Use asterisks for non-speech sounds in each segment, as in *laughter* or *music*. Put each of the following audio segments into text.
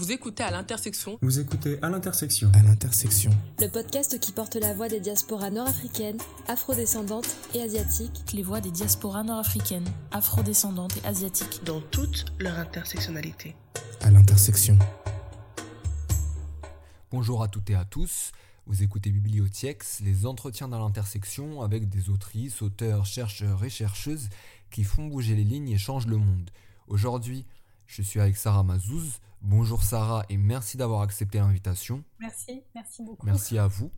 Vous écoutez à l'intersection. Vous écoutez à l'intersection. À l'intersection. Le podcast qui porte la voix des diasporas nord-africaines, afrodescendantes et asiatiques. Les voix des diasporas nord-africaines, afrodescendantes et asiatiques. Dans toute leur intersectionnalité. À l'intersection. Bonjour à toutes et à tous. Vous écoutez Bibliothéx, les entretiens dans l'intersection avec des autrices, auteurs, chercheurs et chercheuses qui font bouger les lignes et changent le monde. Aujourd'hui, je suis avec Sarah Mazouz. Bonjour Sarah et merci d'avoir accepté l'invitation. Merci, merci beaucoup. Merci à vous.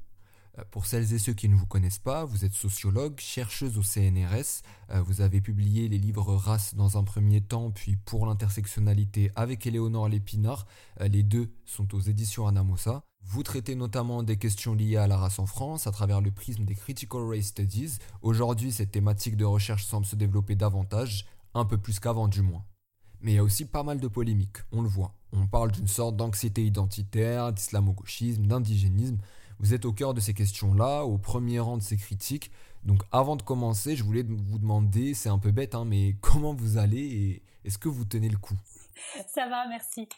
Euh, pour celles et ceux qui ne vous connaissent pas, vous êtes sociologue, chercheuse au CNRS. Euh, vous avez publié les livres Race dans un premier temps, puis Pour l'intersectionnalité avec Éléonore Lépinard. Euh, les deux sont aux éditions Anamosa. Vous traitez notamment des questions liées à la race en France à travers le prisme des Critical Race Studies. Aujourd'hui, cette thématique de recherche semble se développer davantage, un peu plus qu'avant du moins. Mais il y a aussi pas mal de polémiques, on le voit. On parle d'une sorte d'anxiété identitaire, d'islamo-gauchisme, d'indigénisme. Vous êtes au cœur de ces questions-là, au premier rang de ces critiques. Donc avant de commencer, je voulais vous demander, c'est un peu bête, hein, mais *laughs* comment vous allez et est-ce que vous tenez le coup? Ça va, merci.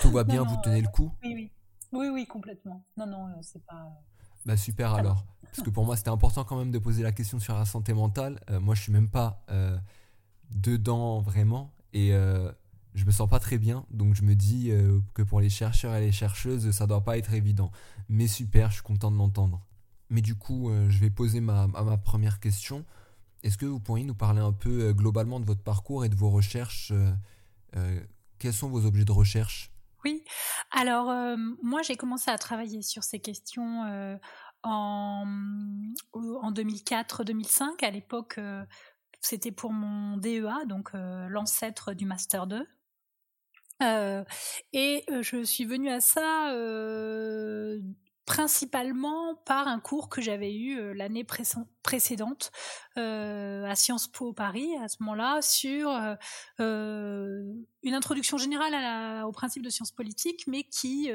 Tout va bien, vous tenez le coup? Oui, oui. Oui, oui, complètement. Non, non, euh, c'est pas... Euh, bah super alors. Parce que pour moi, c'était important quand même de poser la question sur la santé mentale. Euh, moi, je suis même pas dedans vraiment. Et euh, je me sens pas très bien, donc je me dis euh, que pour les chercheurs et les chercheuses, ça doit pas être évident. Mais super, je suis content de l'entendre. Mais du coup, euh, je vais poser ma, première question. Est-ce que vous pourriez nous parler un peu globalement de votre parcours et de vos recherches Quels sont vos objets de recherche? Oui, alors moi j'ai commencé à travailler sur ces questions en, en 2004-2005. À l'époque, c'était pour mon DEA, donc euh, l'ancêtre du Master 2. Euh, et euh, je suis venue à ça principalement par un cours que j'avais eu l'année précédente à Sciences Po Paris, à ce moment-là, sur une introduction générale au principe de sciences politiques, mais qui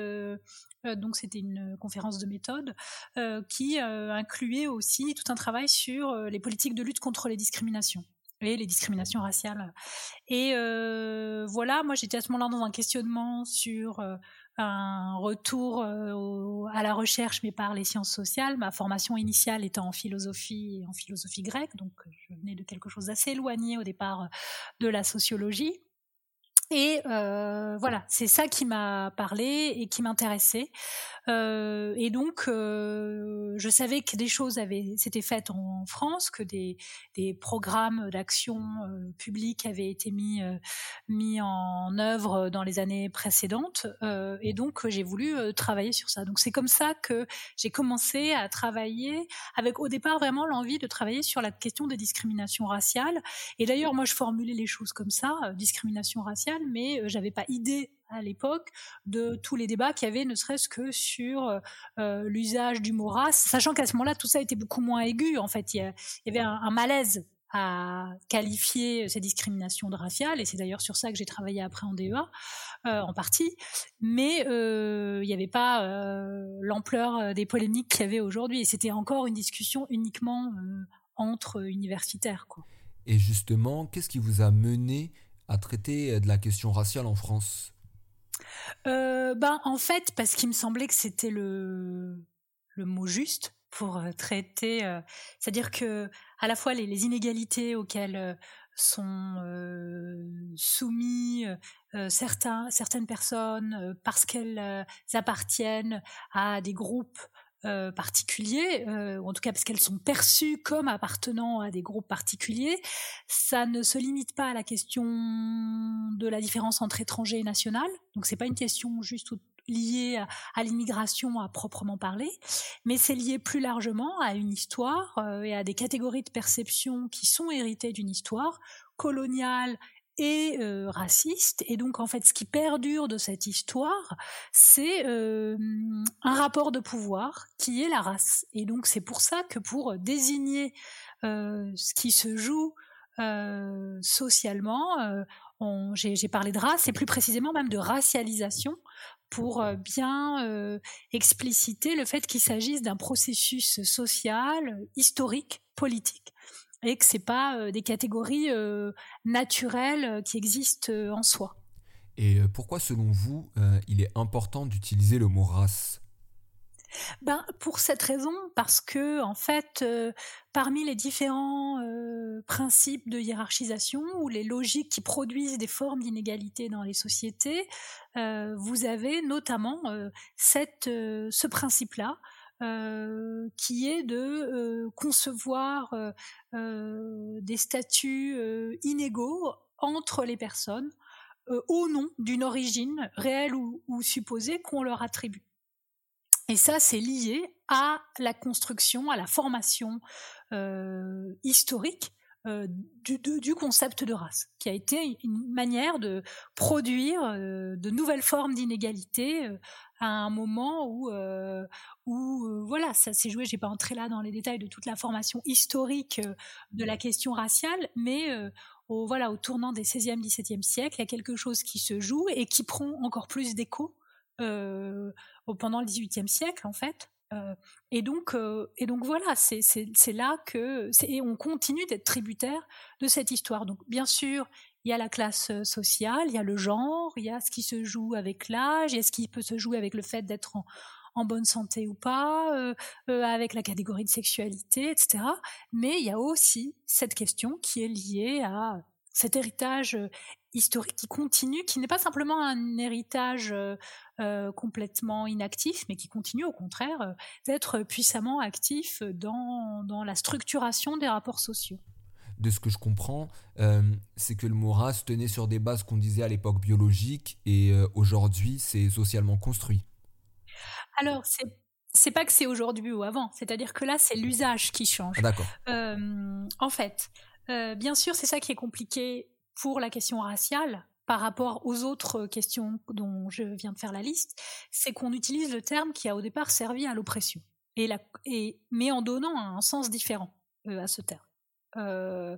euh, donc c'était une conférence de méthode euh, qui euh, incluait aussi tout un travail sur les politiques de lutte contre les discriminations les discriminations raciales. Et voilà, moi j'étais à ce moment-là dans un questionnement sur un retour à la recherche, mais par les sciences sociales. Ma formation initiale étant en philosophie en philosophie grecque, donc je venais de quelque chose d'assez éloigné au départ de la sociologie. Et euh, voilà, c'est ça qui m'a parlé et qui m'intéressait. Euh, et donc, euh, je savais que des choses avaient s'étaient faites en France, que des, des programmes d'action euh, publique avaient été mis euh, mis en œuvre dans les années précédentes. Euh, et donc, j'ai voulu travailler sur ça. Donc, c'est comme ça que j'ai commencé à travailler avec au départ vraiment l'envie de travailler sur la question des discriminations raciales. Et d'ailleurs, moi, je formulais les choses comme ça, discrimination raciale, mais j'avais pas idée à l'époque de tous les débats qu'il y avait, ne serait-ce que sur euh, euh, l'usage du mot race, sachant qu'à ce moment-là, tout ça était beaucoup moins aigu. En fait, il y, avait un, malaise à qualifier ces discriminations de raciales, et c'est d'ailleurs sur ça que j'ai travaillé après en DEA, euh, en partie, mais il n'y avait pas l'ampleur des polémiques qu'il y avait aujourd'hui, et c'était encore une discussion uniquement entre universitaires. Et justement, qu'est-ce qui vous a mené à traiter de la question raciale en France? Euh, ben, en fait, parce qu'il me semblait que c'était le, le mot juste pour euh, traiter, euh, c'est-à-dire que à la fois les, inégalités auxquelles sont soumis certains, certaines personnes parce qu'elles appartiennent à des groupes euh, particuliers, euh, en tout cas parce qu'elles sont perçues comme appartenant à des groupes particuliers, ça ne se limite pas à la question de la différence entre étrangers et national. Donc c'est pas une question juste liée à, l'immigration à proprement parler, mais c'est lié plus largement à une histoire euh, et à des catégories de perception qui sont héritées d'une histoire coloniale et raciste. Et donc, en fait, ce qui perdure de cette histoire, c'est un rapport de pouvoir qui est la race. Et donc, c'est pour ça que pour désigner ce qui se joue socialement, j'ai parlé de race, et plus précisément même de racialisation, pour bien expliciter le fait qu'il s'agisse d'un processus social, historique, politique, et que c'est pas euh, des catégories euh, naturelles euh, qui existent en soi. Et pourquoi, selon vous, il est important d'utiliser le mot race? Ben, pour cette raison, parce que en fait, euh, parmi les différents euh, principes de hiérarchisation ou les logiques qui produisent des formes d'inégalité dans les sociétés, euh, vous avez notamment cette, ce principe-là. Qui est de concevoir des statuts inégaux entre les personnes au nom d'une origine réelle ou supposée qu'on leur attribue. Et ça, c'est lié à la construction, à la formation euh, historique euh, du, concept de race, qui a été une manière de produire euh, de nouvelles formes d'inégalité euh, à un moment où, voilà, ça s'est joué. J'ai pas entré là dans les détails de toute la formation historique de la question raciale, mais au voilà, au tournant des 16e, 17e siècles, il y a quelque chose qui se joue et qui prend encore plus d'écho pendant le XVIIIe siècle en fait. Euh, et donc, euh, et donc voilà, c'est là que et on continue d'être tributaire de cette histoire. Donc bien sûr, il y a la classe sociale, il y a le genre, il y a ce qui se joue avec l'âge, il y a ce qui peut se jouer avec le fait d'être en, bonne santé ou pas, euh, avec la catégorie de sexualité, etc. Mais il y a aussi cette question qui est liée à cet héritage historique qui continue, qui n'est pas simplement un héritage euh, euh, complètement inactif, mais qui continue au contraire euh, d'être puissamment actif dans, dans, la structuration des rapports sociaux. De ce que je comprends, c'est que le mot race tenait sur des bases qu'on disait à l'époque biologique et aujourd'hui c'est socialement construit. Alors, c'est c'est pas que c'est aujourd'hui ou avant, c'est-à-dire que là, c'est l'usage qui change. Ah, d'accord. en fait, bien sûr, c'est ça qui est compliqué pour la question raciale par rapport aux autres questions dont je viens de faire la liste, c'est qu'on utilise le terme qui a au départ servi à l'oppression, et, mais en donnant un sens différent euh, à ce terme. Euh,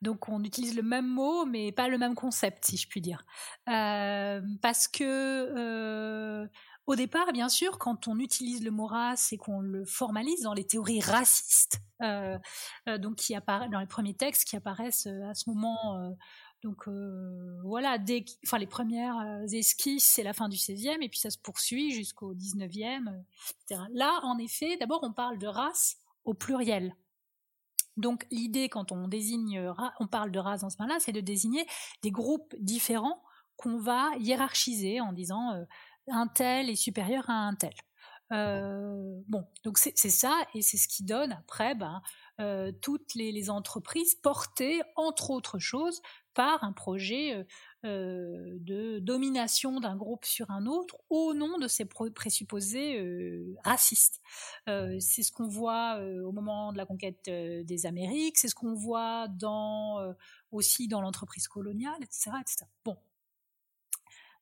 donc on utilise le même mot, mais pas le même concept, si je puis dire, euh, parce que au départ, bien sûr, quand on utilise le mot race et qu'on le formalise dans les théories racistes, donc qui apparaissent dans les premiers textes qui apparaissent à ce moment donc euh, voilà, enfin les premières euh, esquisses, c'est la fin du 16e et puis ça se poursuit jusqu'au 19e, euh. Là, en effet, d'abord on parle de race au pluriel. Donc l'idée quand on désigne, on parle de race dans ce moment-là, c'est de désigner des groupes différents qu'on va hiérarchiser en disant un tel est supérieur à un tel. bon, donc c'est ça et c'est ce qui donne après ben, toutes les, entreprises portées, entre autres choses, par un projet de domination d'un groupe sur un autre au nom de ces présupposés racistes. c'est ce qu'on voit au moment de la conquête des Amériques, c'est ce qu'on voit dans, aussi dans l'entreprise coloniale, etc., etc. Bon,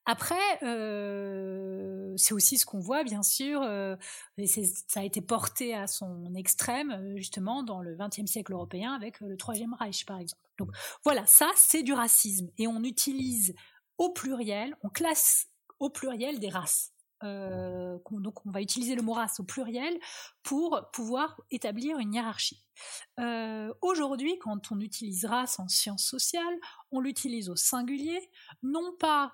après, euh, c'est aussi ce qu'on voit, bien sûr, euh, et ça a été porté à son extrême, euh, justement, dans le XXe siècle européen, avec le Troisième Reich, par exemple. Donc voilà, ça, c'est du racisme. Et on utilise au pluriel, on classe au pluriel des races. donc on va utiliser le mot race au pluriel pour pouvoir établir une hiérarchie. Aujourd'hui, quand on utilise race en sciences sociales, on l'utilise au singulier, non pas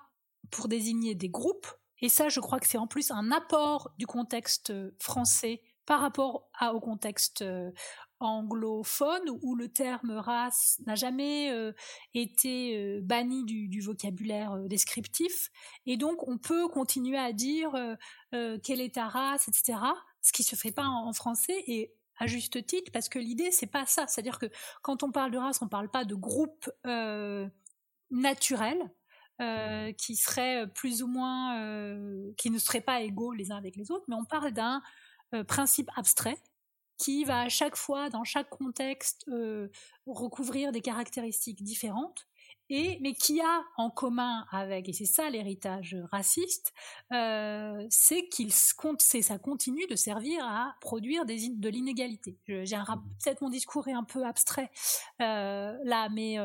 pour désigner des groupes. Et ça, je crois que c'est en plus un apport du contexte euh, français par rapport au contexte euh, anglophone où le terme race n'a jamais euh, été banni du, vocabulaire descriptif. Et donc on peut continuer à dire quelle est ta race etc ce qui se fait pas en, français et à juste titre parce que l'idée c'est pas ça. C'est à dire que quand on parle de race on parle pas de groupe naturel euh, qui seraient plus ou moins, euh, qui ne seraient pas égaux les uns avec les autres, mais on parle d'un euh, principe abstrait qui va à chaque fois, dans chaque contexte, recouvrir des caractéristiques différentes. Et, mais qui a en commun avec, et c'est ça l'héritage raciste, c'est qu'il ça continue de servir à produire des, de l'inégalité. J'ai peut-être mon discours est un peu abstrait là, mais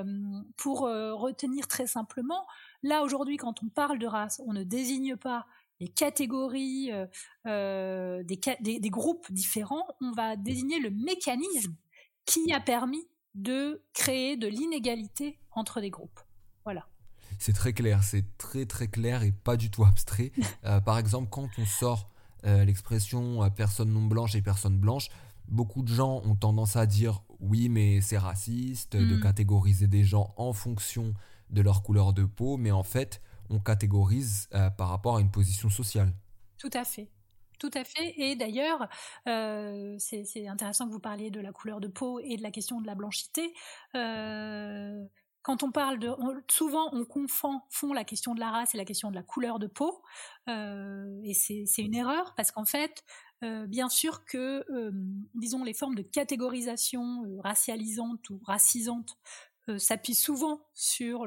pour retenir très simplement, Là, aujourd'hui, quand on parle de race, on ne désigne pas les catégories, euh, euh, des, groupes différents, on va désigner le mécanisme qui a permis de créer de l'inégalité entre des groupes. Voilà. C'est très clair, c'est très très clair et pas du tout abstrait. *laughs* Euh, par exemple, quand on sort euh, l'expression personne non blanche et personne blanche, beaucoup de gens ont tendance à dire oui, mais c'est raciste de Mm. catégoriser des gens en fonction de leur couleur de peau, mais en fait, on catégorise euh, par rapport à une position sociale. Tout à fait. Tout à fait. Et d'ailleurs, euh, c'est intéressant que vous parliez de la couleur de peau et de la question de la blanchité. Euh, quand on parle de, souvent on confond fond la question de la race et la question de la couleur de peau, et c'est une erreur parce qu'en fait, bien sûr que, disons, les formes de catégorisation racialisantes ou racisantes euh, s'appuient souvent sur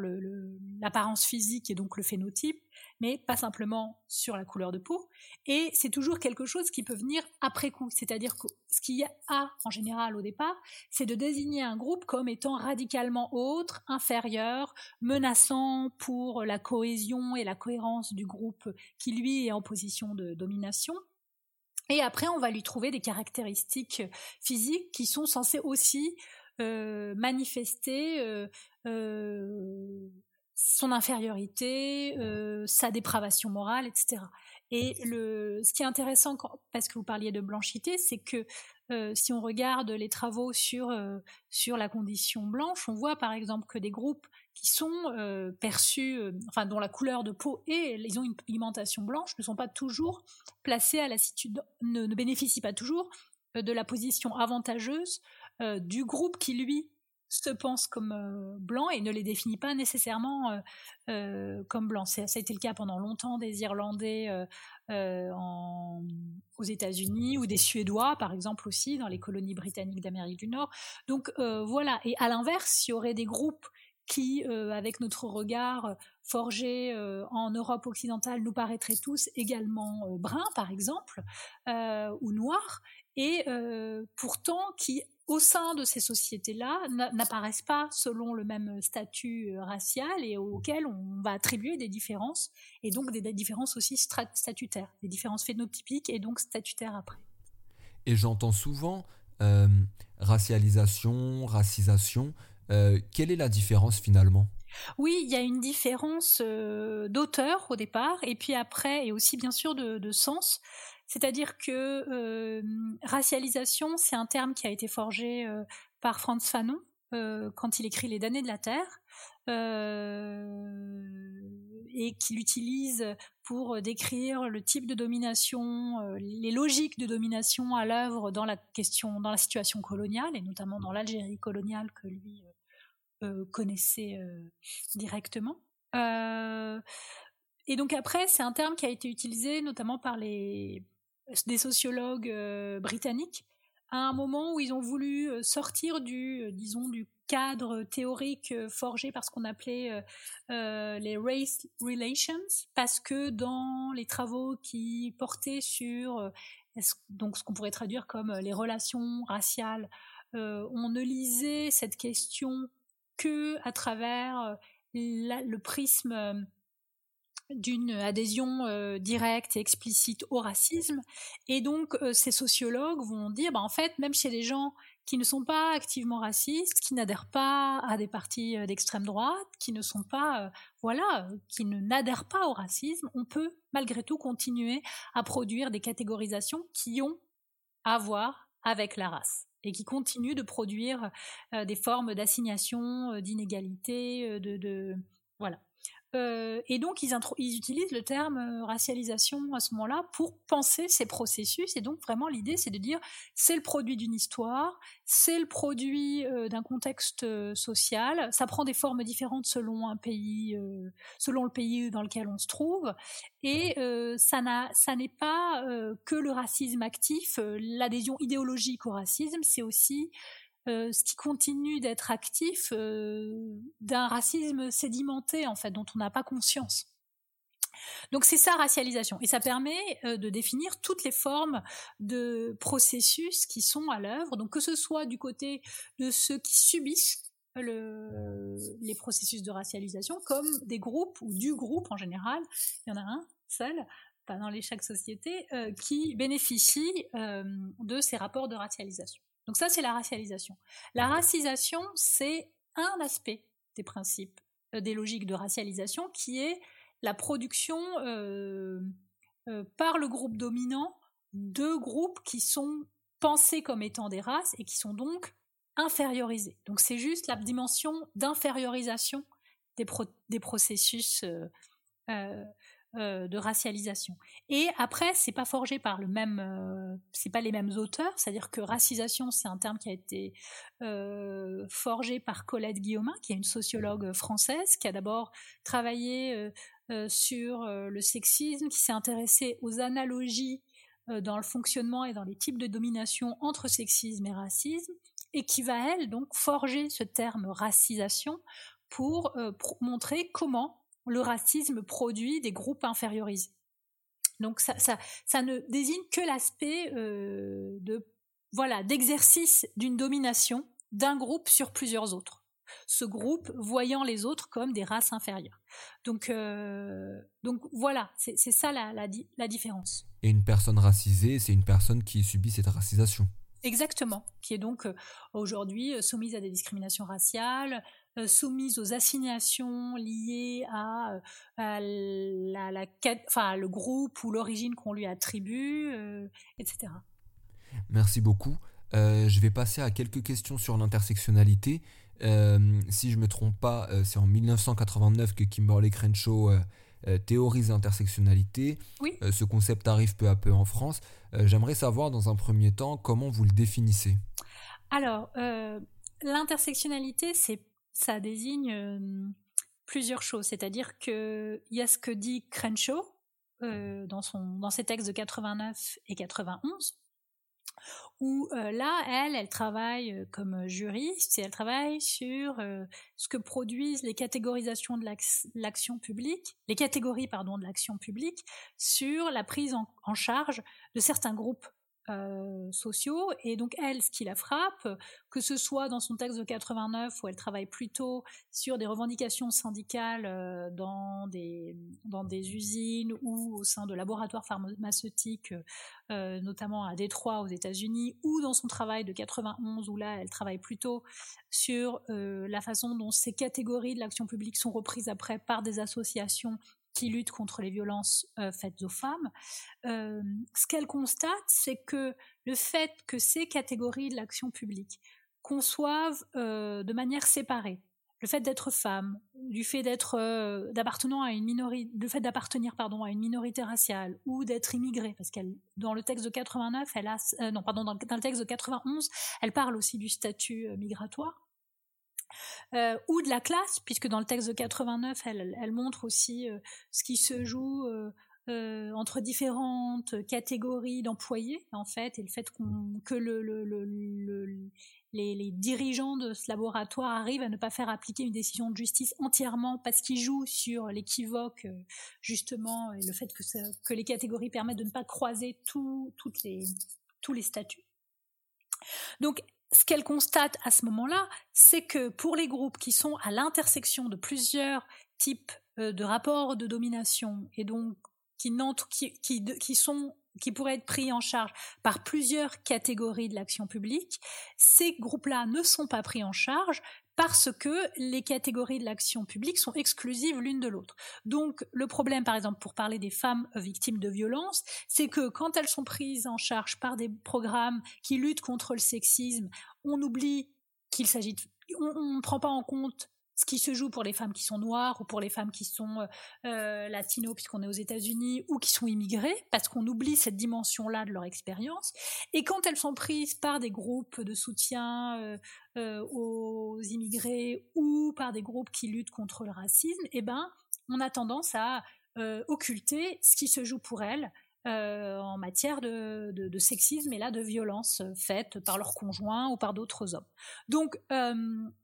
l'apparence physique et donc le phénotype, mais pas simplement sur la couleur de peau. Et c'est toujours quelque chose qui peut venir après coup. C'est-à-dire que ce qu'il y a en général au départ, c'est de désigner un groupe comme étant radicalement autre, inférieur, menaçant pour la cohésion et la cohérence du groupe qui lui est en position de domination. Et après, on va lui trouver des caractéristiques physiques qui sont censées aussi manifester euh, euh, son infériorité, euh, sa dépravation morale, etc. Et le, ce qui est intéressant, quand- parce que vous parliez de blanchité, c'est que euh, si on regarde les travaux sur, euh, sur la condition blanche, on voit par exemple que des groupes qui sont euh, perçus, euh, enfin dont la couleur de peau et ils ont une pigmentation blanche, ne sont pas toujours placés à la situ- ne, ne bénéficient pas toujours euh, de la position avantageuse euh, du groupe qui lui se pense comme euh, blanc et ne les définit pas nécessairement euh, comme blancs. Ça a été le cas pendant longtemps des Irlandais aux États-Unis ou des Suédois, par exemple aussi dans les colonies britanniques d'Amérique du Nord. Donc voilà. Et à l'inverse, il y aurait des groupes qui, avec notre regard forgé en Europe occidentale, nous paraîtraient tous également bruns, par exemple, ou noirs, et pourtant qui, au sein de ces sociétés-là, n'a- n'apparaissent pas selon le même statut euh, racial et auquel on va attribuer des différences, et donc des, différences aussi statutaires, des différences phénotypiques et donc statutaires après. Et j'entends souvent euh, racialisation, racisation. Euh, quelle est la différence finalement? Oui, il y a une différence euh, d'auteur au départ, et puis après, et aussi bien sûr de, de sens. C'est-à-dire que euh, racialisation, c'est un terme qui a été forgé euh, par Franz Fanon euh, quand il écrit Les damnés de la Terre, et qu'il utilise pour décrire le type de domination, les logiques de domination à l'œuvre dans la question, dans la situation coloniale, et notamment dans l'Algérie coloniale que lui connaissait directement. Et donc après, c'est un terme qui a été utilisé notamment par les, des sociologues euh, britanniques à un moment où ils ont voulu euh, sortir du, euh, disons, du cadre théorique forgé par ce qu'on appelait les race relations, parce que dans les travaux qui portaient sur donc ce qu'on pourrait traduire comme les relations raciales, on ne lisait cette question que à travers le prisme d'une adhésion euh, directe et explicite au racisme. Et donc, euh, ces sociologues vont dire, bah, en fait, même chez des gens qui ne sont pas activement racistes, qui n'adhèrent pas à des partis euh, d'extrême droite, qui ne sont pas, voilà, qui ne n'adhèrent pas au racisme, on peut malgré tout continuer à produire des catégorisations qui ont à voir avec la race et qui continuent de produire des formes d'assignation, d'inégalité, de voilà. Euh, et donc, ils, utilisent le terme euh, racialisation à ce moment-là pour penser ces processus. Et donc, vraiment, l'idée, c'est de dire c'est le produit d'une histoire, c'est le produit euh, d'un contexte social. Ça prend des formes différentes selon un pays, selon le pays dans lequel on se trouve. Et ça n'est pas que le racisme actif, l'adhésion idéologique au racisme, c'est aussi euh, ce qui continue d'être actif euh, d'un racisme sédimenté en fait dont on n'a pas conscience. Donc c'est ça racialisation et ça permet euh, de définir toutes les formes de processus qui sont à l'œuvre. Donc que ce soit du côté de ceux qui subissent le, les processus de racialisation comme des groupes ou du groupe en général, il y en a un seul, pas dans les chaque société, qui bénéficie de ces rapports de racialisation. Donc ça, c'est la racialisation. La racisation, c'est un aspect des principes des logiques de racialisation, qui est la production par le groupe dominant de groupes qui sont pensés comme étant des races et qui sont donc infériorisés. Donc c'est juste la dimension d'infériorisation des, des, processus euh, de racialisation. Et après, c'est pas forgé par le même, euh, c'est pas les mêmes auteurs. C'est-à-dire que racisation, c'est un terme qui a été euh, forgé par Colette Guillaumin, qui est une sociologue française, qui a d'abord travaillé sur le sexisme, qui s'est intéressée aux analogies dans le fonctionnement et dans les types de domination entre sexisme et racisme, et qui va elle donc forger ce terme racisation pour montrer comment le racisme produit des groupes infériorisés. Donc ça, ça, ne désigne que l'aspect euh, de voilà d'exercice d'une domination d'un groupe sur plusieurs autres. Ce groupe voyant les autres comme des races inférieures. Donc, euh, donc voilà, c'est ça la, la différence. Et une personne racisée, c'est une personne qui subit cette racisation. Exactement, qui est donc euh, aujourd'hui soumise à des discriminations raciales, euh, soumise aux assignations liées à, euh, la, la, enfin, le groupe ou l'origine qu'on lui attribue, euh, etc. Merci beaucoup. je vais passer à quelques questions sur l'intersectionnalité. si je ne me trompe pas, c'est en 1989 que Kimberly Crenshaw théorise l'intersectionnalité. Oui. ce concept arrive peu à peu en France. J'aimerais savoir dans un premier temps comment vous le définissez? Alors, l'intersectionnalité, c'est ça désigne plusieurs choses. C'est-à-dire qu'il y a ce que dit Crenshaw dans, son, dans ses textes de 89 et 91, où là, elle, elle travaille comme juriste et elle travaille sur ce que produisent les catégorisations de l'action publique, les catégories pardon de l'action publique sur la prise en charge de certains groupes euh, sociaux. Et donc, elle, ce qui la frappe, que ce soit dans son texte de 89, où elle travaille plutôt sur des revendications syndicales euh, dans, des, usines ou au sein de laboratoires pharmaceutiques, euh, notamment à Détroit, aux États-Unis, ou dans son travail de 91, où là, elle travaille plutôt sur la façon dont ces catégories de l'action publique sont reprises après par des associations qui lutte contre les violences euh, faites aux femmes, euh, ce qu'elle constate, c'est que le fait que ces catégories de l'action publique conçoivent euh, de manière séparée le fait d'être femme, du fait d'être d'appartenant à une minorité, le fait d'appartenir pardon à une minorité raciale ou d'être immigrée, parce qu'elle dans le texte de 89, elle non pardon dans le texte de 91, elle parle aussi du statut migratoire. Euh, ou de la classe, puisque dans le texte de 89, elle, montre aussi euh, ce qui se joue euh, entre différentes catégories d'employés, en fait, et le fait que le, les, dirigeants de ce laboratoire arrivent à ne pas faire appliquer une décision de justice entièrement parce qu'ils jouent sur l'équivoque, justement, et le fait que, les catégories permettent de ne pas croiser tous les statuts. Donc, ce qu'elle constate à ce moment-là, c'est que pour les groupes qui sont à l'intersection de plusieurs types euh, de rapports de domination et donc qui, qui, qui, sont qui pourraient être pris en charge par plusieurs catégories de l'action publique, ces groupes-là ne sont pas pris en charge parce que les catégories de l'action publique sont exclusives l'une de l'autre. Donc le problème, par exemple, pour parler des femmes victimes de violences, c'est que quand elles sont prises en charge par des programmes qui luttent contre le sexisme, on oublie qu'il s'agit de... On ne prend pas en compte ce qui se joue pour les femmes qui sont noires ou pour les femmes qui sont euh, euh latinos puisqu'on est aux États-Unis ou qui sont immigrées parce qu'on oublie cette dimension-là de leur expérience. Et quand elles sont prises par des groupes de soutien euh, aux immigrés ou par des groupes qui luttent contre le racisme, eh ben on a tendance à occulter ce qui se joue pour elles en matière de, sexisme et là de violence faites par leurs conjoints ou par d'autres hommes. Donc, euh,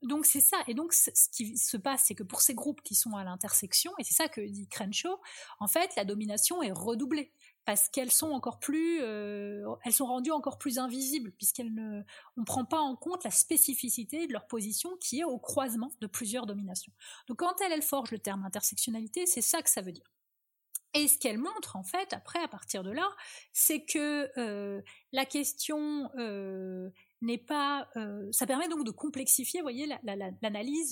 donc c'est ça. Et donc, ce qui se passe, c'est que pour ces groupes qui sont à l'intersection, et c'est ça que dit Crenshaw, en fait, la domination est redoublée parce qu'elles sont encore plus, euh, elles sont rendues encore plus invisibles puisqu'elles ne, on prend pas en compte la spécificité de leur position qui est au croisement de plusieurs dominations. Donc quand elle, elle forge le terme intersectionnalité, c'est ça que ça veut dire. Et ce qu'elle montre, en fait, après, à partir de là, c'est que euh, la question euh, n'est pas. ça permet donc de complexifier, voyez, l'analyse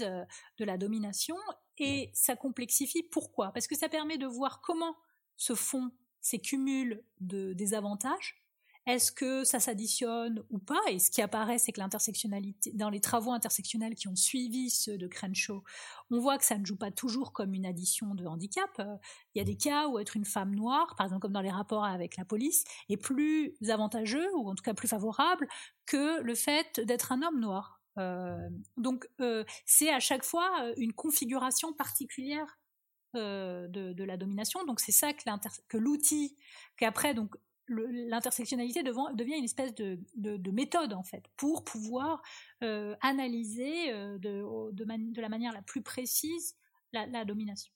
de la domination et ça complexifie. Pourquoi? Parce que ça permet de voir comment se font ces cumuls de désavantages est-ce que ça s'additionne ou pas? Et ce qui apparaît, c'est que l'intersectionnalité, dans les travaux intersectionnels qui ont suivi ceux de Crenshaw, on voit que ça ne joue pas toujours comme une addition de handicap. Il y a des cas où être une femme noire, par exemple comme dans les rapports avec la police, est plus avantageux ou en tout cas plus favorable que le fait d'être un homme noir. Euh, donc euh, c'est à chaque fois euh, une configuration particulière de, de, la domination. Donc c'est ça que, que l'outil qu'après donc l'intersectionnalité devient une espèce de, méthode en fait pour pouvoir euh, analyser euh, de, la manière la plus précise la, domination.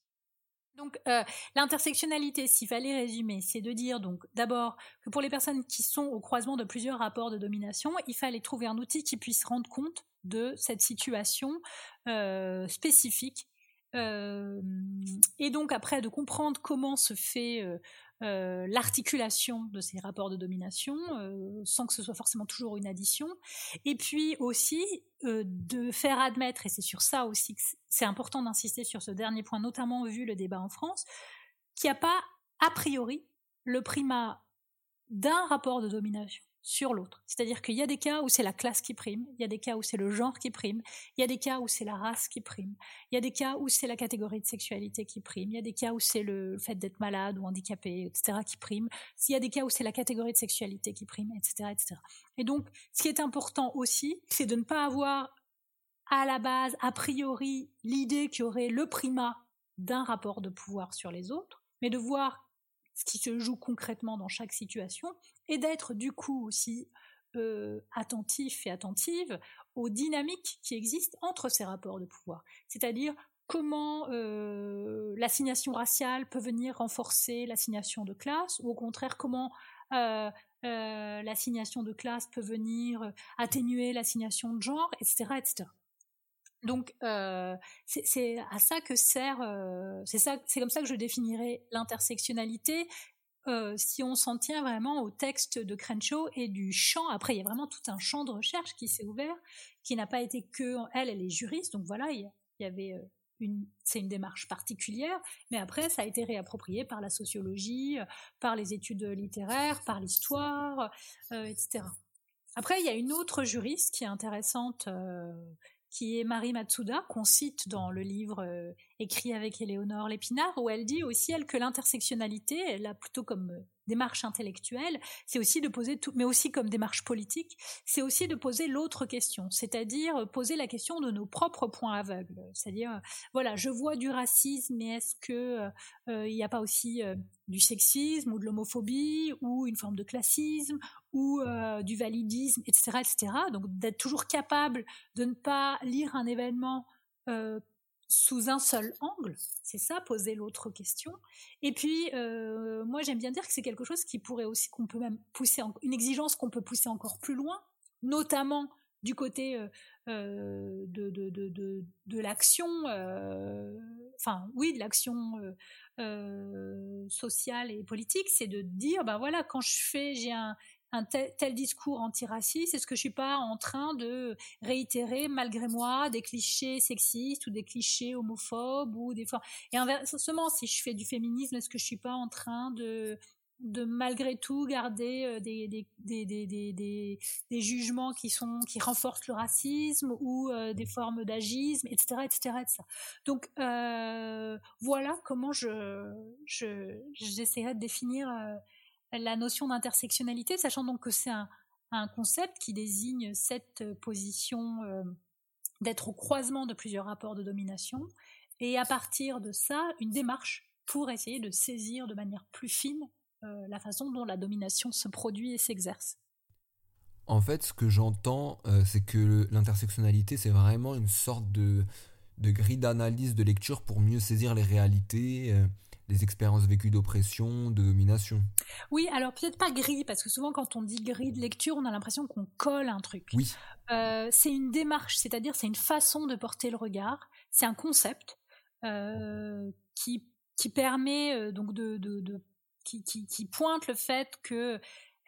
Donc euh, l'intersectionnalité, s'il fallait résumer, c'est de dire donc d'abord que pour les personnes qui sont au croisement de plusieurs rapports de domination, il fallait trouver un outil qui puisse rendre compte de cette situation spécifique et donc après de comprendre comment se fait l'articulation de ces rapports de domination, euh, sans que ce soit forcément toujours une addition, et puis aussi euh, de faire admettre, et c'est sur ça aussi que c'est important d'insister sur ce dernier point, notamment vu le débat en France, qu'il n'y a pas a priori le primat d'un rapport de domination sur l'autre. C'est-à-dire qu'il y a des cas où c'est la classe qui prime, il y a des cas où c'est le genre qui prime, il y a des cas où c'est la race qui prime, il y a des cas où c'est la catégorie de sexualité qui prime, il y a des cas où c'est le fait d'être malade ou handicapé, etc. qui prime, s'il y a des cas où c'est la catégorie de sexualité qui prime, etc., etc. Et donc, ce qui est important aussi, c'est de ne pas avoir à la base, a priori, l'idée qu'il y aurait le primat d'un rapport de pouvoir sur les autres, mais de voir ce qui se joue concrètement dans chaque situation, et d'être du coup aussi euh, attentif et attentive aux dynamiques qui existent entre ces rapports de pouvoir. C'est-à-dire comment euh, l'assignation raciale peut venir renforcer l'assignation de classe, ou au contraire comment euh, l'assignation de classe peut venir atténuer l'assignation de genre, etc. etc. Donc c'est à ça que sert, c'est ça, c'est comme ça que je définirais l'intersectionnalité. si on s'en tient vraiment au texte de Crenshaw et du champ, après il y a vraiment tout un champ de recherche qui s'est ouvert, qui n'a pas été que elle, elle est juriste, donc voilà, il y, avait une, c'est une démarche particulière, mais après ça a été réapproprié par la sociologie, par les études littéraires, par l'histoire, etc. Après il y a une autre juriste qui est intéressante qui est Marie Matsuda, qu'on cite dans le livre euh, écrit avec Éléonore Lépinard, où elle dit aussi, elle, que l'intersectionnalité, elle a plutôt comme euh, démarche intellectuelle, c'est aussi de poser tout, mais aussi comme démarche politique, c'est aussi de poser l'autre question, c'est-à-dire euh, poser la question de nos propres points aveugles. C'est-à-dire, voilà, je vois du racisme, mais est-ce que il n'y a pas aussi du sexisme ou de l'homophobie ou une forme de classisme ou du validisme, etc., etc. Donc d'être toujours capable de ne pas lire un événement sous un seul angle, c'est ça, poser l'autre question. Et puis, euh, moi, j'aime bien dire que c'est quelque chose qui pourrait aussi, qu'on peut même pousser, une exigence qu'on peut pousser encore plus loin, notamment du côté euh, euh, de, de, de, de, l'action, enfin, oui, de l'action sociale et politique, c'est de dire, ben voilà, quand je fais, j'ai un, un tel, discours antiraciste? Est-ce que je suis pas en train de réitérer malgré moi des clichés sexistes ou des clichés homophobes ou des et inversement si je fais du féminisme est-ce que je suis pas en train de de malgré tout garder euh, des, des, des, des, des, jugements qui sont qui renforcent le racisme ou euh, des formes d'agisme etc etc, etc. donc euh, voilà comment je j'essaierai de définir la notion d'intersectionnalité, sachant donc que c'est un, concept qui désigne cette position euh, d'être au croisement de plusieurs rapports de domination, et à partir de ça, une démarche pour essayer de saisir de manière plus fine euh, la façon dont la domination se produit et s'exerce. En fait, ce que j'entends, euh, c'est que l'intersectionnalité, c'est vraiment une sorte de, de grille d'analyse, de lecture pour mieux saisir les réalités les expériences vécues d'oppression, de domination. Oui, alors peut-être pas gris, parce que souvent quand on dit grille de lecture, on a l'impression qu'on colle un truc. Oui. Euh, c'est une démarche, c'est-à-dire c'est une façon de porter le regard, c'est un concept euh, qui, qui permet euh, donc de, de, de qui, qui, qui, pointe le fait que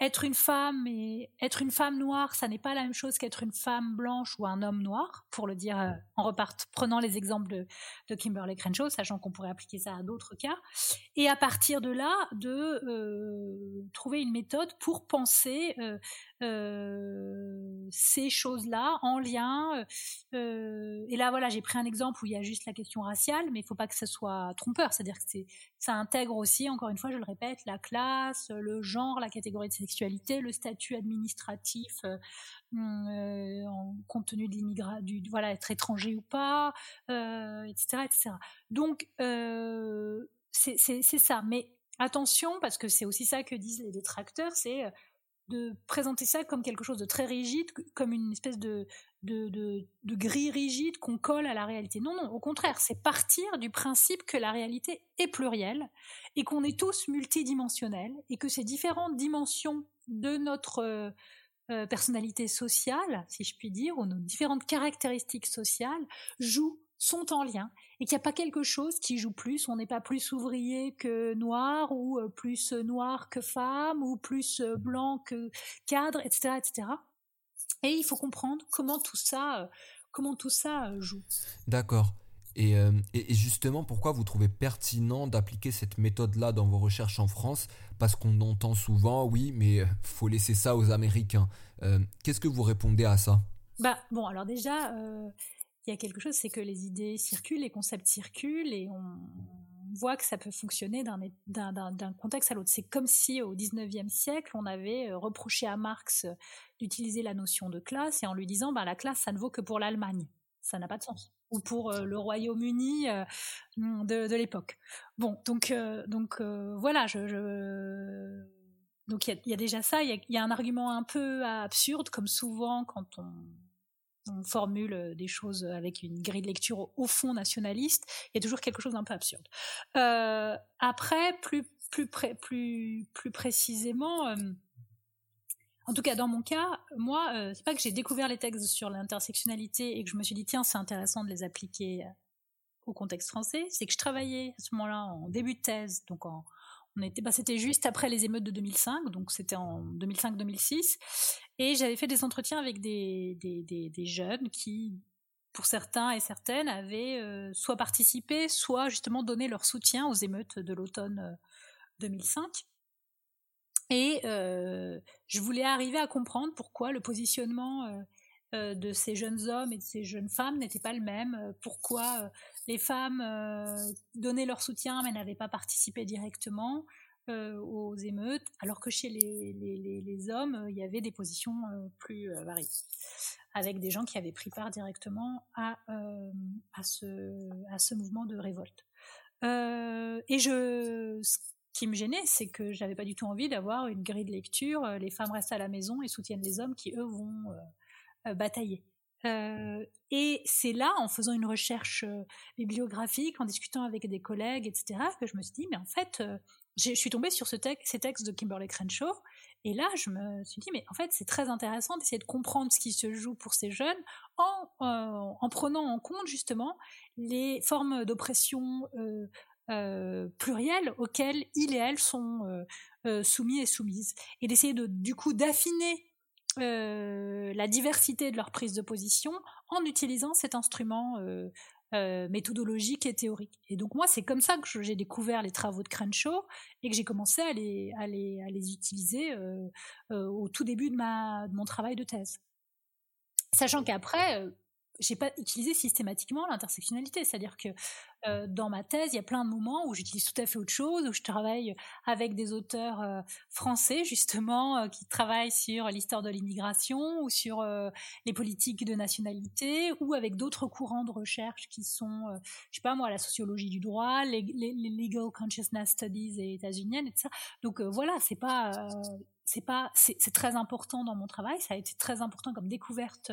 être une femme et être une femme noire, ça n'est pas la même chose qu'être une femme blanche ou un homme noir, pour le dire euh, en repart, prenant les exemples de, Kimberly Crenshaw, sachant qu'on pourrait appliquer ça à d'autres cas. Et à partir de là, de euh, trouver une méthode pour penser euh ces choses-là en lien. Euh, et là, voilà, j'ai pris un exemple où il y a juste la question raciale, mais il ne faut pas que ce soit trompeur. C'est-à-dire que ça intègre aussi, encore une fois, je le répète, la classe, le genre, la catégorie de sexualité, le statut administratif euh, euh, en compte tenu de l'immigration, du voilà, être étranger ou pas, euh, etc., etc. Donc c'est ça. Mais attention, parce que c'est aussi ça que disent les détracteurs, c'est de présenter ça comme quelque chose de très rigide, comme une espèce de, de, de, rigide qu'on colle à la réalité. Non, non, au contraire, c'est partir du principe que la réalité est plurielle et qu'on est tous multidimensionnels et que ces différentes dimensions de notre euh, euh, personnalité sociale, si je puis dire, ou nos différentes caractéristiques sociales jouent sont en lien et qu'il n'y a pas quelque chose qui joue plus. On n'est pas plus ouvrier que noir ou euh, plus noir que femme ou plus euh, blanc que cadre, etc., etc. Et il faut comprendre comment tout ça, euh, comment tout ça joue. D'accord. Et, et, justement, pourquoi vous trouvez pertinent d'appliquer cette méthode-là dans vos recherches en France? Parce qu'on entend souvent, oui, mais faut laisser ça aux Américains. Qu'est-ce que vous répondez à ça? Bah bon, alors déjà, il y a quelque chose, c'est que les idées circulent, les concepts circulent et on voit que ça peut fonctionner d'un contexte à l'autre. C'est comme si au 19e siècle, on avait euh, reproché à Marx d'utiliser la notion de classe et en lui disant bah, la classe, ça ne vaut que pour l'Allemagne. Ça n'a pas de sens. Ou pour euh, le Royaume-Uni euh, de, l'époque. Bon, donc, donc voilà, je, donc il y, a déjà ça. Il y a un argument un peu absurde, comme souvent quand on on formule euh, des choses avec une grille de lecture au fond nationaliste, il y a toujours quelque chose d'un peu absurde. Euh, après, plus, plus, plus, plus précisément, euh, en tout cas dans mon cas, moi, c'est pas que j'ai découvert les textes sur l'intersectionnalité et que je me suis dit tiens c'est intéressant de les appliquer au contexte français, c'est que je travaillais à ce moment-là en début de thèse, donc en, bah, c'était juste après les émeutes de 2005, donc c'était en 2005-2006, et j'avais fait des entretiens avec des, des, jeunes qui, pour certains et certaines, avaient euh, soit participé, soit justement donné leur soutien aux émeutes de l'automne 2005. Euh, et euh, je voulais arriver à comprendre pourquoi le positionnement de ces jeunes hommes et de ces jeunes femmes n'était pas le même, pourquoi les femmes donnaient leur soutien mais n'avaient pas participé directement aux émeutes, alors que chez les, hommes, il y avait des positions euh, plus variées, avec des gens qui avaient pris part directement à, ce, mouvement de révolte. et je, ce qui me gênait, c'est que j'avais pas du tout envie d'avoir une grille de lecture. Les femmes restent à la maison et soutiennent les hommes qui eux vont batailler. Euh, et c'est là, en faisant une recherche euh, bibliographique, en discutant avec des collègues, etc., que je me suis dit, mais en fait, euh, je suis tombée sur ce ces textes de Kimberly Crenshaw, et là, je me suis dit, mais en fait, c'est très intéressant d'essayer de comprendre ce qui se joue pour ces jeunes en, en prenant en compte justement les formes d'oppression plurielles auxquelles ils et elles sont soumis et soumises, et d'essayer de, du coup d'affiner euh, la diversité de leur prise de position en utilisant cet instrument euh, euh, méthodologique et théorique. Et donc moi, c'est comme ça que j'ai découvert les travaux de Crenshaw et que j'ai commencé à les, à les, à les utiliser au tout début de, ma, de mon travail de thèse. Sachant qu'après, j'ai pas utilisé systématiquement l'intersectionnalité, c'est-à-dire que euh, dans ma thèse, il y a plein de moments où j'utilise tout à fait autre chose, où je travaille avec des auteurs euh, français justement euh, qui travaillent sur l'histoire de l'immigration ou sur les politiques de nationalité, ou avec d'autres courants de recherche qui sont, je sais pas moi, la sociologie du droit, les, legal consciousness studies et états-uniennes, etc. Donc voilà, c'est pas c'est pas c'est très important dans mon travail ça a été très important comme découverte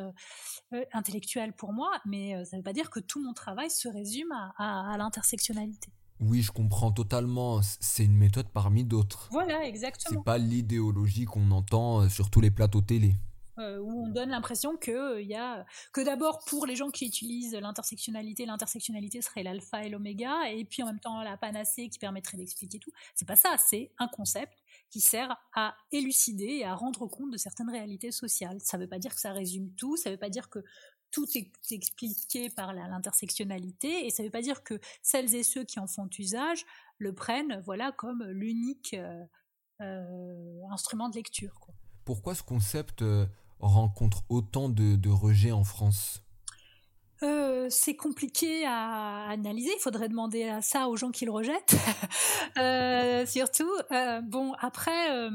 intellectuelle pour moi mais ça ne veut pas dire que tout mon travail se résume à, à, l'intersectionnalité. Oui je comprends totalement. C'est une méthode parmi d'autres. Voilà exactement. C'est pas l'idéologie qu'on entend euh, sur tous les plateaux télé. Euh, où on donne l'impression que il y a que d'abord pour les gens qui utilisent l'intersectionnalité, l'intersectionnalité serait l'alpha et l'oméga, et puis en même temps la panacée qui permettrait d'expliquer tout. C'est pas ça, c'est un concept qui sert à élucider et à rendre compte de certaines réalités sociales. Ça ne veut pas dire que ça résume tout, ça ne veut pas dire que tout est expliqué par l'intersectionnalité, et ça ne veut pas dire que celles et ceux qui en font usage le prennent voilà comme l'unique euh, euh, instrument de lecture. Pourquoi ce concept rencontre autant de, de rejet en France? Euh, c'est compliqué à analyser. Il faudrait demander à ça aux gens qui le rejettent, *laughs* euh, surtout. Euh, bon, après, euh,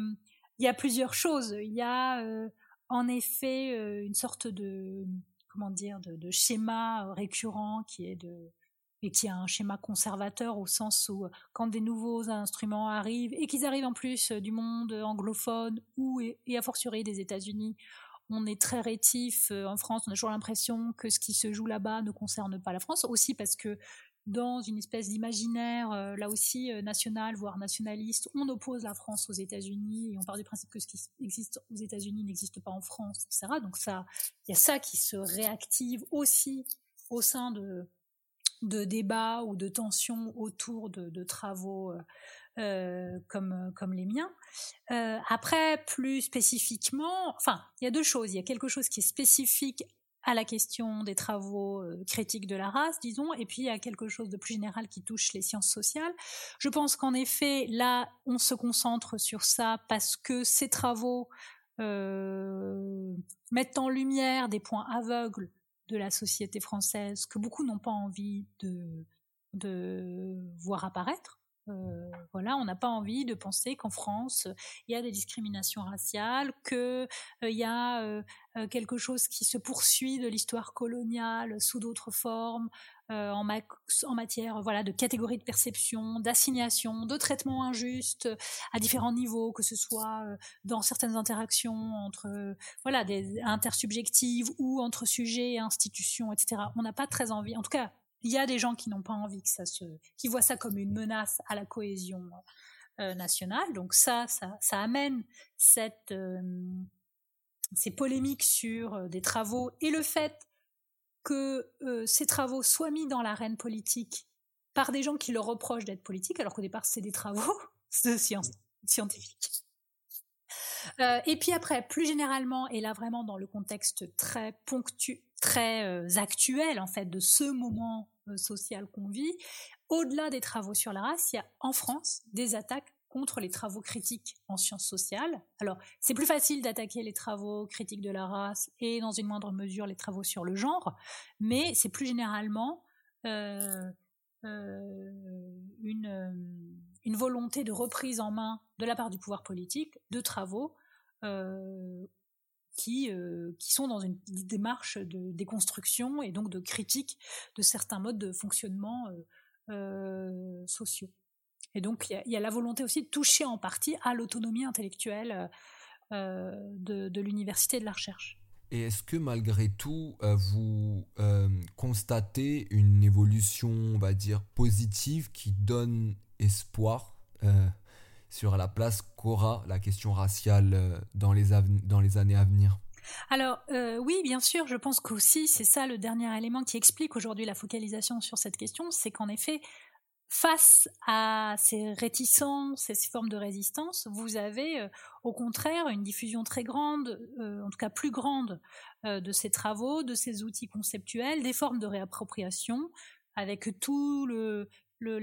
il y a plusieurs choses. Il y a euh, en effet euh, une sorte de comment dire de, schéma récurrent qui est de et qui a un schéma conservateur au sens où quand des nouveaux instruments arrivent et qu'ils arrivent en plus du monde anglophone ou et, et a fortiori des États-Unis, on est très rétif en France, on a toujours l'impression que ce qui se joue là-bas ne concerne pas la France, aussi parce que dans une espèce d'imaginaire, euh, là aussi euh, national, voire nationaliste, on oppose la France aux États-Unis et on part du principe que ce qui existe aux États-Unis n'existe pas en France, etc. Donc ça, il y a ça qui se réactive aussi au sein de, de débats ou de tensions autour de, travaux euh, comme, comme les miens. Après, plus spécifiquement, enfin, il y a deux choses. Il y a quelque chose qui est spécifique à la question des travaux euh, critiques de la race, disons, et puis a quelque chose de plus général qui touche les sciences sociales. Je pense qu'en effet, là, on se concentre sur ça parce que ces travaux euh, mettent en lumière des points aveugles de la société française que beaucoup n'ont pas envie de voir apparaître. Euh, voilà, on n'a pas envie de penser qu'en France il y a des discriminations raciales, que il euh, y a euh, quelque chose qui se poursuit de l'histoire coloniale sous d'autres formes, en, en, matière voilà de catégories de perception, d'assignation, de traitement injuste à différents niveaux, que ce soit dans certaines interactions entre voilà des intersubjectives ou entre sujets et institutions, etc. On n'a pas très envie, en tout cas il y a des gens qui n'ont pas envie que ça se, qui voient ça comme une menace à la cohésion euh, nationale. Donc ça, ça, amène euh, ces polémiques sur euh, des travaux et le fait que ces travaux soient mis dans l'arène politique par des gens qui leur reprochent d'être politiques, alors qu'au départ c'est des travaux *laughs* de science, scientifiques. Euh, et puis après, plus généralement, et là vraiment dans le contexte très ponctu, très actuel en fait de ce moment euh, social qu'on vit, au-delà des travaux sur la race, il y a en France des attaques contre les travaux critiques en sciences sociales. Alors, c'est plus facile d'attaquer les travaux critiques de la race et dans une moindre mesure les travaux sur le genre, mais c'est plus généralement euh, euh, une, volonté de reprise en main de la part du pouvoir politique de travaux qui, euh, qui sont dans une démarche de déconstruction et donc de critique de certains modes de fonctionnement euh, euh sociaux. Et donc il y, a la volonté aussi de toucher en partie à l'autonomie intellectuelle de, l'université de la recherche. Et est-ce que malgré tout, vous constatez une évolution, on va dire, positive qui donne espoir sur la place qu'aura la question raciale euh, dans les, années à venir. Alors euh, oui, bien sûr, je pense qu'aussi c'est ça le dernier élément qui explique aujourd'hui la focalisation sur cette question, c'est qu'en effet, face à ces réticences et ces formes de résistance, vous avez euh, au contraire une diffusion très grande, en tout cas plus grande, de ces travaux, de ces outils conceptuels, des formes de réappropriation, avec tout le, le,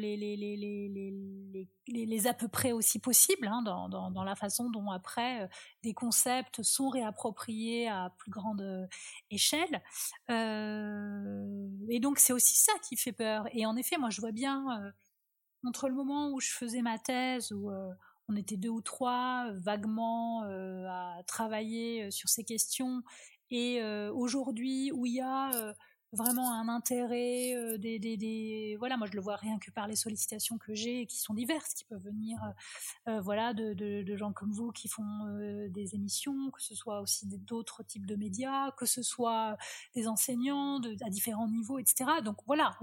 les, à peu près aussi possibles hein, dans, dans, la façon dont après euh, des concepts sont réappropriés à plus grande euh, échelle. Euh, et donc c'est aussi ça qui fait peur. Et en effet, moi je vois bien entre le moment où je faisais ma thèse, où on était deux ou trois vaguement à travailler sur ces questions, et aujourd'hui où il y a vraiment un intérêt, euh, des, voilà, moi je le vois rien que par les sollicitations que j'ai, qui sont diverses, qui peuvent venir, euh, euh, voilà, de, gens comme vous qui font des émissions, que ce soit aussi d'autres types de médias, que ce soit des enseignants à différents niveaux, etc. Donc voilà,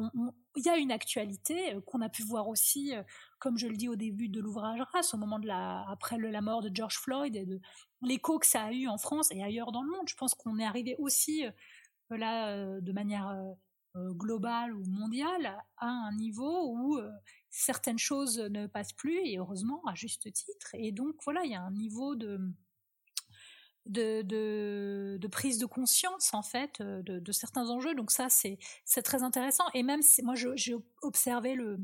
il y a une actualité qu'on a pu voir aussi, comme je le dis au début de l'ouvrage Race, au moment de la, après la mort de George Floyd et de l'écho que ça a eu en France et ailleurs dans le monde. Je pense qu'on est arrivé aussi euh, de manière euh, euh, globale ou mondiale, à un niveau où certaines choses ne passent plus, et heureusement, à juste titre. Et donc, voilà, il y a un niveau de, de, de, prise de conscience, en fait, de, certains enjeux. Donc ça, c'est très intéressant. Et même, moi, j'ai observé le,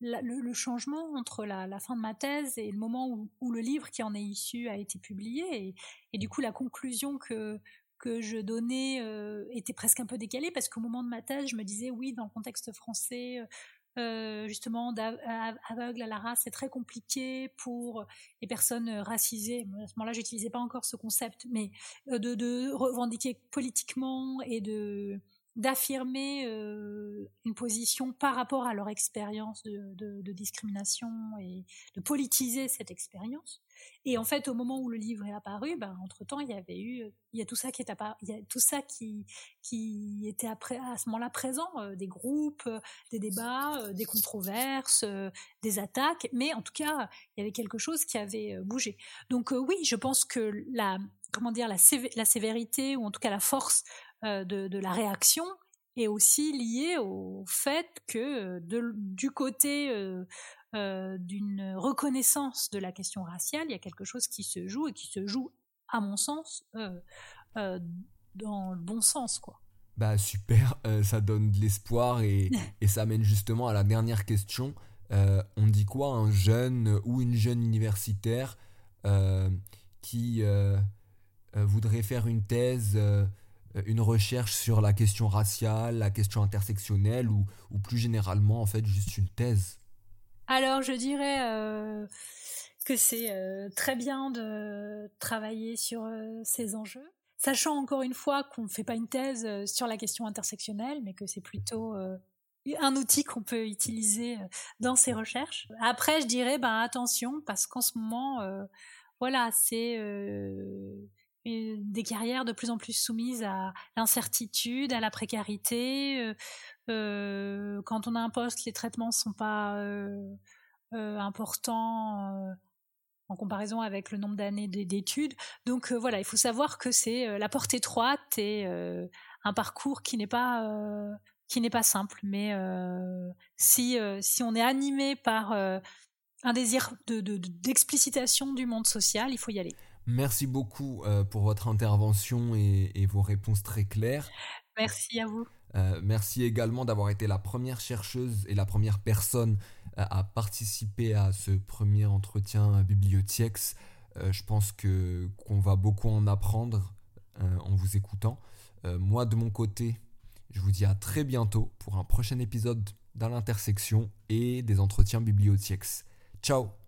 le, changement entre la, fin de ma thèse et le moment où, le livre qui en est issu a été publié. Et du coup, la conclusion que, que je donnais euh, était presque un peu décalé parce qu'au moment de ma thèse, je me disais oui, dans le contexte français, euh, euh justement d'aveugle à la race, c'est très compliqué pour les personnes racisées. À ce moment-là, j'utilisais pas encore ce concept, mais de revendiquer politiquement et de d'affirmer euh, une position par rapport à leur expérience de, discrimination et de politiser cette expérience. Et en fait, au moment où le livre est apparu, ben, entre temps, il y avait eu, il y a tout ça qui est il y a tout ça qui, qui était à ce moment-là présent, euh, des groupes, euh, des débats, des controverses, des attaques, mais en tout cas, il y avait quelque chose qui avait bougé. Donc oui, je pense que la, comment dire, la sévérité ou en tout cas la force euh, de, la réaction est aussi lié au fait que de, du côté euh, euh, d'une reconnaissance de la question raciale, il y a quelque chose qui se joue et qui se joue, à mon sens, dans le bon sens, quoi. Bah super, ça donne de l'espoir et, *laughs* et, ça mène justement à la dernière question. on dit quoi un jeune ou une jeune universitaire qui voudrait faire une thèse euh, une recherche sur la question raciale, la question intersectionnelle ou, ou plus généralement en fait juste une thèse Alors je dirais euh, que c'est euh, très bien de travailler sur ces enjeux, sachant encore une fois qu'on ne fait pas une thèse sur la question intersectionnelle, mais que c'est plutôt un outil qu'on peut utiliser dans ces recherches. Après, je dirais, ben attention, parce qu'en ce moment, voilà, c'est des carrières de plus en plus soumises à l'incertitude, à la précarité. Euh, euh, quand on a un poste, les traitements sont pas euh, importants en comparaison avec le nombre d'années d'études. Donc voilà, il faut savoir que c'est la porte étroite et un parcours qui n'est pas pas simple. Mais si si on est animé par un désir d'explicitation de, du monde social, il faut y aller. Merci beaucoup euh, pour votre intervention et, vos réponses très claires. Merci à vous. Euh, merci également d'avoir été la première chercheuse et la première personne euh, à participer à ce premier entretien bibliothèque. je pense que qu'on va beaucoup en apprendre en vous écoutant. moi de mon côté, je vous dis à très bientôt pour un prochain épisode dans l'intersection et des entretiens bibliothèques. Ciao